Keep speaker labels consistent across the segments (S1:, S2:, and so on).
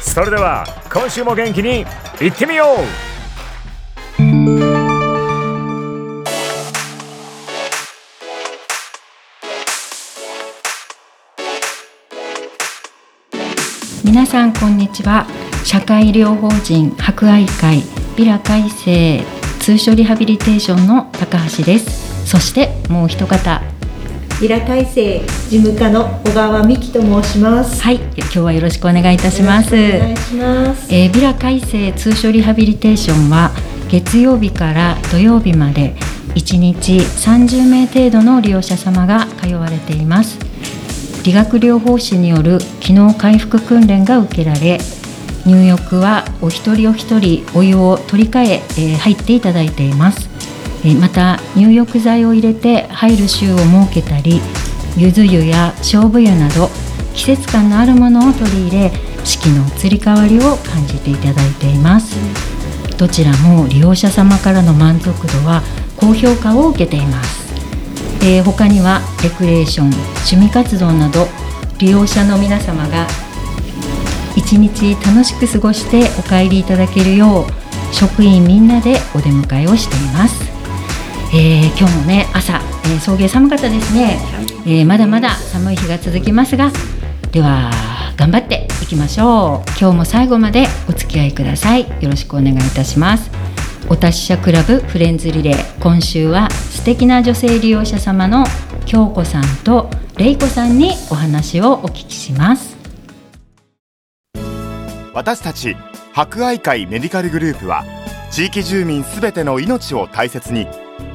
S1: それでは今週も元気にいってみよう。
S2: 皆さんこんにちは。社会医療法人博愛会ビラ改正通所リハビリテーションの高橋です。そしてもう一方
S3: ビラ改正事務課の小川美希と申します。
S2: はい今日はよろしくお願いいたします。
S3: お願いします。
S2: えー、ビラ改正通所リハビリテーションは月曜日から土曜日まで1日30名程度の利用者様が通われています。理学療法士による機能回復訓練が受けられ入浴はお一人お一人お湯を取り替ええー入っていただいていますえまた入浴剤を入れて入る週を設けたりゆず湯や勝負湯など季節感のあるものを取り入れ四季の移り変わりを感じていただいています。どちらも利用者様からの満足度は高評価を受けています。えー他にはレクレーション趣味活動など利用者の皆様が一日楽しく過ごしてお帰りいただけるよう職員みんなでお出迎えをしています、えー今日もね朝、えー送迎寒かったですね、えーまだまだ寒い日が続きますがでは頑張っていきましょう。今日も最後までお付き合いください。よろしくお願いいたします。お達者クラブフレンズリレー。今週は素敵な女性利用者様の京子さんと玲子さんにお話をお聞きします。
S4: 私たち博愛会メディカルグループは地域住民すべての命を大切に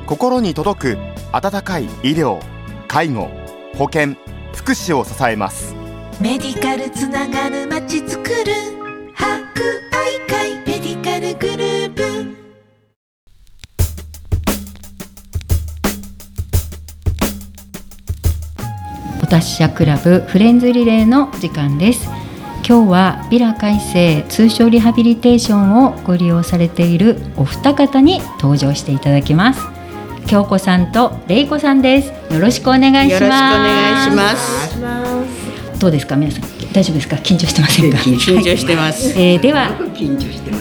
S4: 心に届く温かい医療介護保険福祉を支えます。
S5: メディカルつながるまちづくる博愛会メディカルグループ。
S2: お達者クラブフレンズリレーの時間です。今日はビラ改正通所リハビリテーションをご利用されているお二方に登場していただきます京子さんと玲子さんですよろしくお願いします
S6: よろしくお願いします。
S3: します
S2: どうですか皆さん大丈夫ですか？緊張してませんか？
S6: 緊張してます。
S2: えーでは。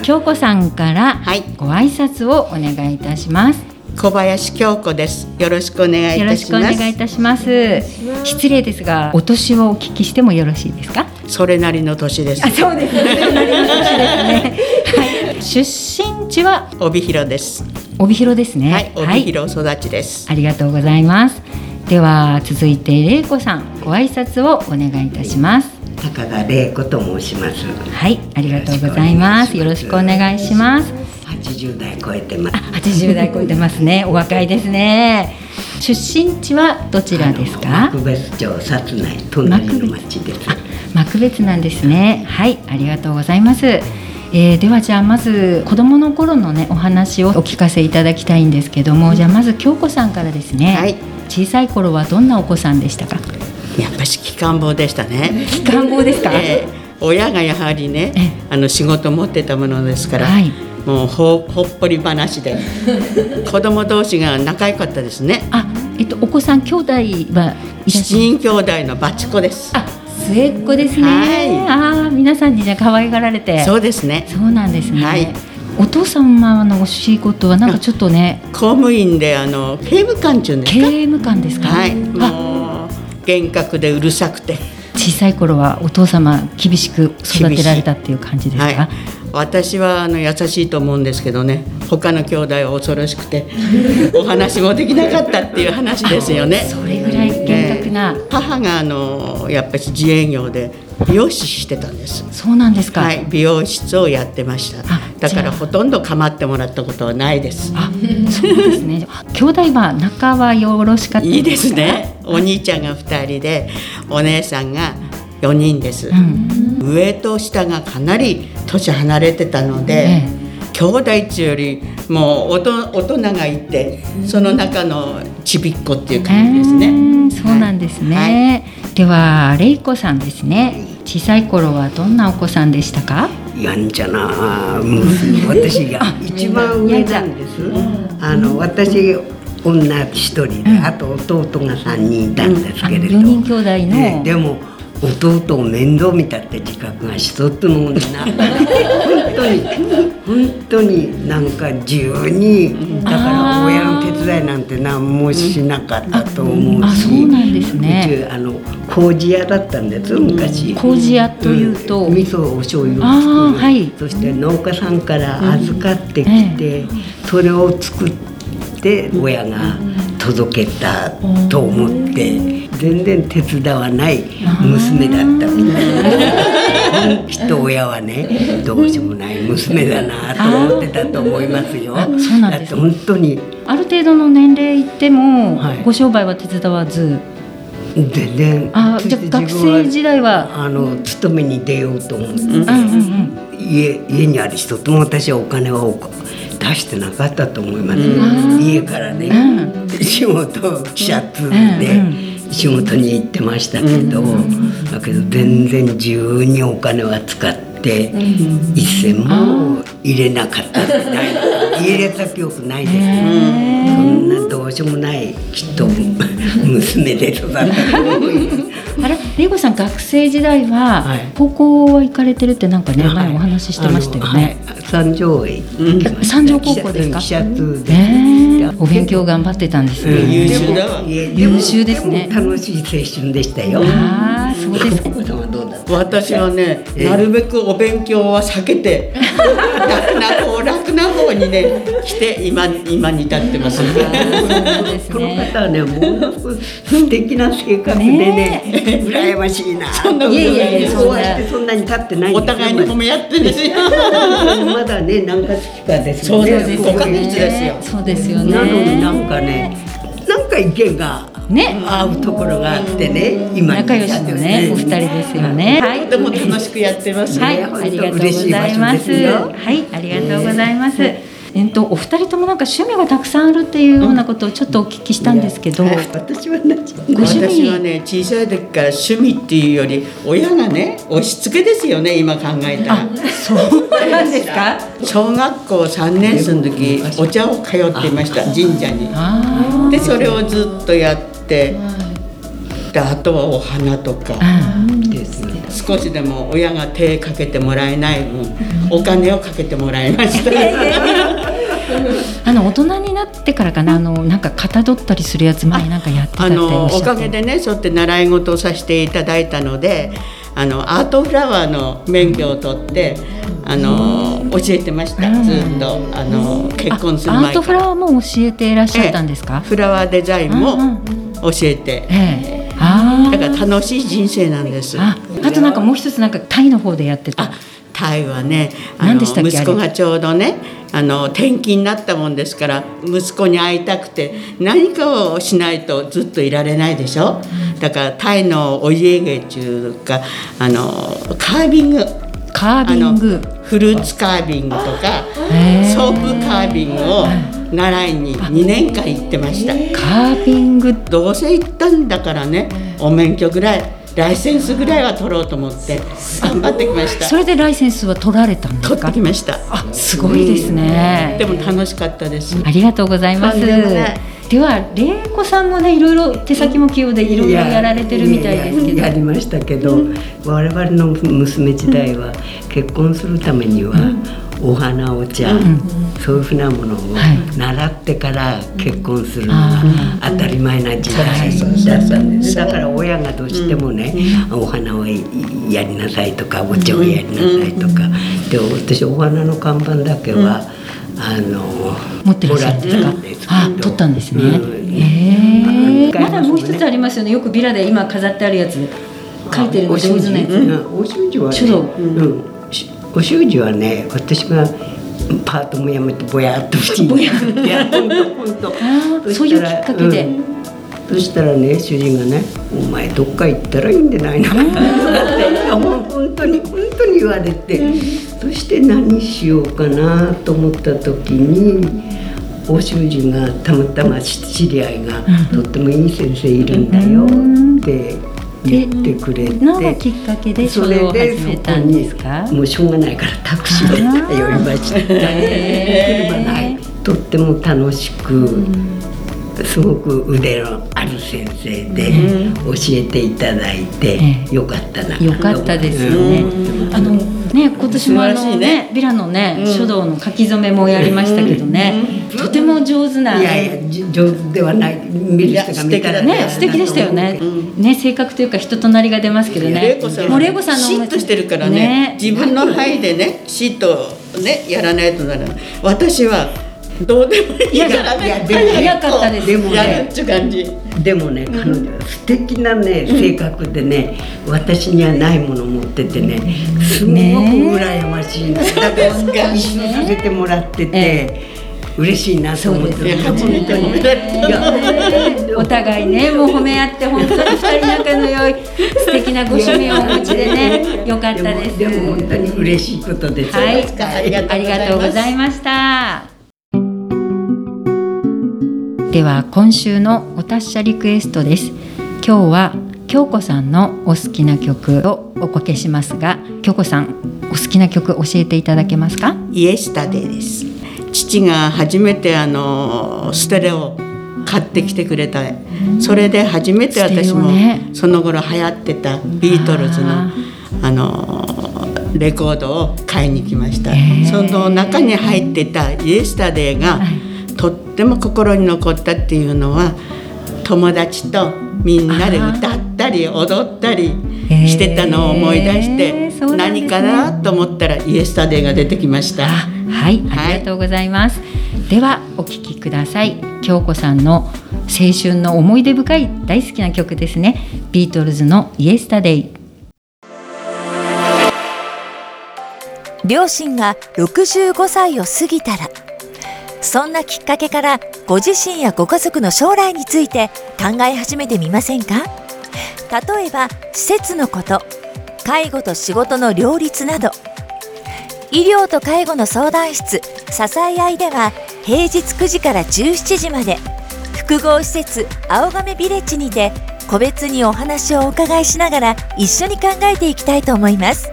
S2: 京子さんから
S6: はい
S2: ご挨拶をお願いいたします。
S6: 小林京子です。よろしくお願いい
S2: よろしくお。願いいたします。失礼ですが、お年をお聞きしてもよろしいですか？
S6: それなりの年です
S2: あ、。そうですね。なりの年ですね。はい。出身地は
S6: 帯広です。
S2: 帯広ですね。
S6: はい、帯広育ちです。
S2: ありがとうございます。では続いて玲子さんご挨拶をお願いいたします。
S7: 高田玲子と申します。
S2: はい、ありがとうございます。よろしくお願いします。
S7: 八十代超えてます。
S2: 80代超えてますね。お若いですね。出身地はどちらですか？
S7: 幕？別町薩内隣の町です。
S2: 幕別なんですね。はい、ありがとうございます。えーではじゃあまず子供の頃のねお話をお聞かせいただきたいんですけども、じゃあまず京子さんからですね。
S6: はい
S2: 小さい頃はどんなお子さんでしたか？
S6: やっぱし機関棒でしたね。
S2: 機関棒ですか？
S6: えー親がやはりね
S2: ええ、
S6: あの仕事持ってたものですから、
S2: はい
S6: もうほほっぽり話で 子供同士が仲良かったですね。
S2: あ、えっとお子さん兄弟はいらっしゃ
S6: 七人兄弟のバチコです。
S2: あ、末っ子ですね。
S6: はい
S2: ああ、皆さんにじゃあ可愛がられて。
S6: そうですね。
S2: そうなんですね。
S6: はい
S2: お父様のお仕事はなんかちょっとね、
S6: 公務員であの刑務官中ですか？
S2: 刑務官ですか？
S6: はい、
S2: あ、
S6: もう厳格でうるさくて、
S2: 小さい頃はお父様厳しく育てられたっていう感じですか？
S6: はい、私はあの優しいと思うんですけどね他の兄弟は恐ろしくて お話もできなかったっていう話ですよね。
S2: それぐらい厳格な、
S6: 母があのやっぱり自営業で美容師してたんです。
S2: そうなんですか、
S6: はい、美容室をやってました
S2: あ。
S6: だからほとんど構ってもらったことはないです。
S2: あそうですね 兄弟は仲はよろしかった
S6: いいですね。お兄ちゃんが2人で、お姉さんが4人です。
S2: うん
S6: 上と下がかなり年離れてたので、
S2: え
S6: 兄弟っちゅうよりもうおと大人がいてその中のちびっこっていう感じですね。
S2: えーそうなんですね、ではレイコさんですね。小さい頃はどんなお子さんでしたか？
S7: やんちゃな娘私が一番上なんです。あの私女一人で、あと弟が三人いたんですけれど、
S2: 4人兄弟の、
S7: ででも弟を面倒見たって自覚が一つもな。くて本当に本当になんか自由にだから親の手伝いなんて何もしなかったと思う
S2: あ
S7: し、
S2: そうなんですね。
S7: あの麹屋だったんです昔。
S2: 麹屋というと、
S7: 味噌お醤油を
S2: あ
S7: 作る、
S2: ーはい。
S7: そして農家さんから預かってきて、それを作って親が届けたと思って全然手伝わない娘だったみたいきっと親はねどうしようもない娘だなと思ってたと思いますよ。
S2: あそうなんです。
S7: だって本当に。
S2: ある程度の年齢いっても、
S7: はい。
S2: ご商売は手伝わず。
S7: 全然。
S2: あじゃあ学生時代は？
S7: あの勤めに出ようと思って、
S2: うんうんうん。
S7: 家家にある人とも私はお金はお出してなかったと思います、家からね、仕事記者通で仕事に行ってましたけど、だけど全然自由にお金は使って、一銭も入れなかったみたいな入れた記憶ないです。ね、そんなどうしようもないきっと娘で育った
S2: あれレイコさん学生時代は、
S7: はい。
S2: 高校は行かれてるってなんかね、前お話ししてましたよね、
S7: はい。三条へ
S2: 三条高校ですか？
S7: 記者通で、
S2: え。ーお勉強頑張ってたんですね、
S6: 優秀だわ。
S2: 優秀ですね。
S7: 楽しい青春でしたよ。
S2: ああそうですか。
S6: 私はね、なるべくお勉強は避けて楽 な方楽な方にね来て今今に至ってます。
S7: この
S2: ね
S7: 方はね、ものす素敵な性格でね、羨ましいな。そん
S6: ないやいや
S7: お会いしてそんなに経ってないん
S6: お互いに褒め合ってんですよ。
S7: まだね、何月期かですよね。
S6: そうですよ
S2: そうですよね
S7: なのになんかね、なんか意見が
S2: ね。
S7: 合うところがあってね、今に
S2: 仲良しのねお二人ですよね。はい。
S6: とても楽しくやってます。
S2: はい、
S7: ね
S2: ありがとうございます。はい、ありがとうございます。えっと、お二人ともなんか趣味がたくさんあるっていうようなことをちょっとお聞きしたんですけど。
S7: 私はね、
S6: 私はね小さい時から趣味っていうより親がね押し付けですよね今考えたら。
S2: そうなんですか？
S6: 小学校3年生の時お茶を通っていました神社に。
S2: あ
S6: でそれをずっとやってであとはお花とか。少しでも親が手かけてもらえない分お金をかけてもらいました
S2: あの大人になってからかな、あのなんかかたどったりするやつ前なんかやってたって。お
S6: かげでねそうやって習い事をさせていただいたのであのアートフラワーの免許を取ってあの教えてました。
S2: うん。
S6: ずっとあの結婚する
S2: あアー
S6: 前から
S2: トフラワーも教えていらっしゃったんですか？
S6: フラワーデザインも教えて。
S2: ええ。あ
S6: だから楽しい人生なんです。
S2: あ。となんかもう一つなんかタイの方でやってた。
S6: あ。タイはねあの息子がちょうどねあの転勤になったもんですから息子に会いたくて何かをしないとずっといられないでしょ？だからタイのお家芸っていうかあのカービング。
S2: カービング。
S6: フルーツカービングとかソープカービングを習いに2年間行ってました。
S2: カービング。
S6: どうせ行ったんだからねお免許ぐらいライセンスぐらいは取ろうと思って頑張ってきました。
S2: それでライセンスは取られたんです
S6: 取っ
S2: か
S6: てきました。
S2: あすごいですね。
S6: でも楽しかったです。
S2: ありがとうございます
S6: で
S2: は玲子さんもねいろいろ手先も器用でいろいろやられてるみたいですけど。
S7: ややりましたけど、我々の娘時代は結婚するためには、お花お茶、そういうふうなものを
S2: はい
S7: 習ってから結婚するの
S2: あ
S7: が当たり前な時代だったんですだから親がどうしてもね、お花をやりなさいとかお茶をやりなさいとか、で私お花の看板だけは、あの
S2: 持ってらっしゃるんですかあ取ったんですね、え
S7: 使いま
S2: だもう一つありますよね。よくビラで今飾ってあるやつ。書いてるの上手なやつ、
S7: うん。お習字はお習字はね私がパートも辞めてぼやっとしてぼや いや本当本当
S2: あーそういうきっかけで、
S7: うん。そしたらね主人がね「お前どっか行ったらいいんじゃないの? 」って本当に本当に言われて、そして何しようかなと思った時にお主人がたまたま知り合いが、とってもいい先生いるんだよって言ってくれて。
S2: のがきっかけで書道を始めたんですか？
S7: もうしょうがないからタクシーで寄りました。車ない。とっても楽しく、すごく腕のある先生で教えていただいて、
S2: ええ。
S7: よかったな
S2: よかったですよね。あのね今年もあの
S6: いね。
S2: ねビラのね、書道の書き初めもやりましたけどね、とても上手な。
S7: いやいやじ上手ではない。見る人が見たら
S2: ね。素敵でしたよね。ね性格というか人となりが出ますけど
S6: 玲
S2: ね。もう玲子さんの
S6: シッとしてるからね。自分の範囲でねシッとねやらないとなら私はどうでもいいから
S7: いや
S6: ね
S2: 早かったです
S7: でもね
S6: やるっちゅう感じ。
S7: でもね彼女は素敵なね性格でね私にはないものを持っててねすごく羨ましいんだだから一緒にさせてもらってて嬉しいなと思って
S2: そうですね
S7: 本当にいや
S2: お互いねもう褒め合って本当に二人仲の良い素敵なご趣味をお持ちでね よかったです。
S7: でもでも本当に嬉しいことです
S2: はい、
S6: ありがとうございます。
S2: ありがとうございました。では今週のお達者リクエストです。今日は京子さんのお好きな曲をおかけしますが、京子さんお好きな曲教えていただけますか？
S6: イエスタデーです。父が初めてあのステレオ買ってきてくれた。それで初めて私もその頃流行ってたビートルズの
S2: あ
S6: あのレコードを買いに来ました。その中に入ってた「イエスタデーがとっても心に残ったっていうのは友達とみんなで歌ったり踊ったりしてたのを思い出して、何かなと思ったら「イエスタデーが出てきました。
S2: あはい、ありがとうございます。ではお聞きください。京子さんの青春の思い出深い大好きな曲ですね。ビートルズのイエスタデイ。
S8: 両親が65歳を過ぎたらそんなきっかけからご自身やご家族の将来について考え始めてみませんか？例えば施設のこと介護と仕事の両立など。医療と介護の相談室支え合いでは平日9時から17時まで複合施設青亀ビレッジにて個別にお話をお伺いしながら一緒に考えていきたいと思います。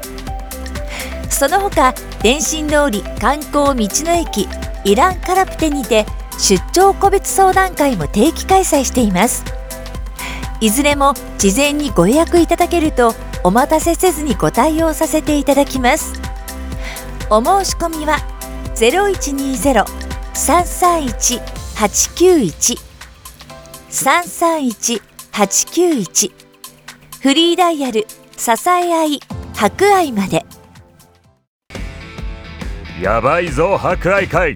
S8: その他電信通り観光道の駅イランカラプテにて出張個別相談会も定期開催しています。いずれも事前にご予約いただけるとお待たせせずにご対応させていただきます。お申し込みは0120-331-891 331-891フリーダイヤル支え合い博愛まで。
S1: やばいぞ博愛会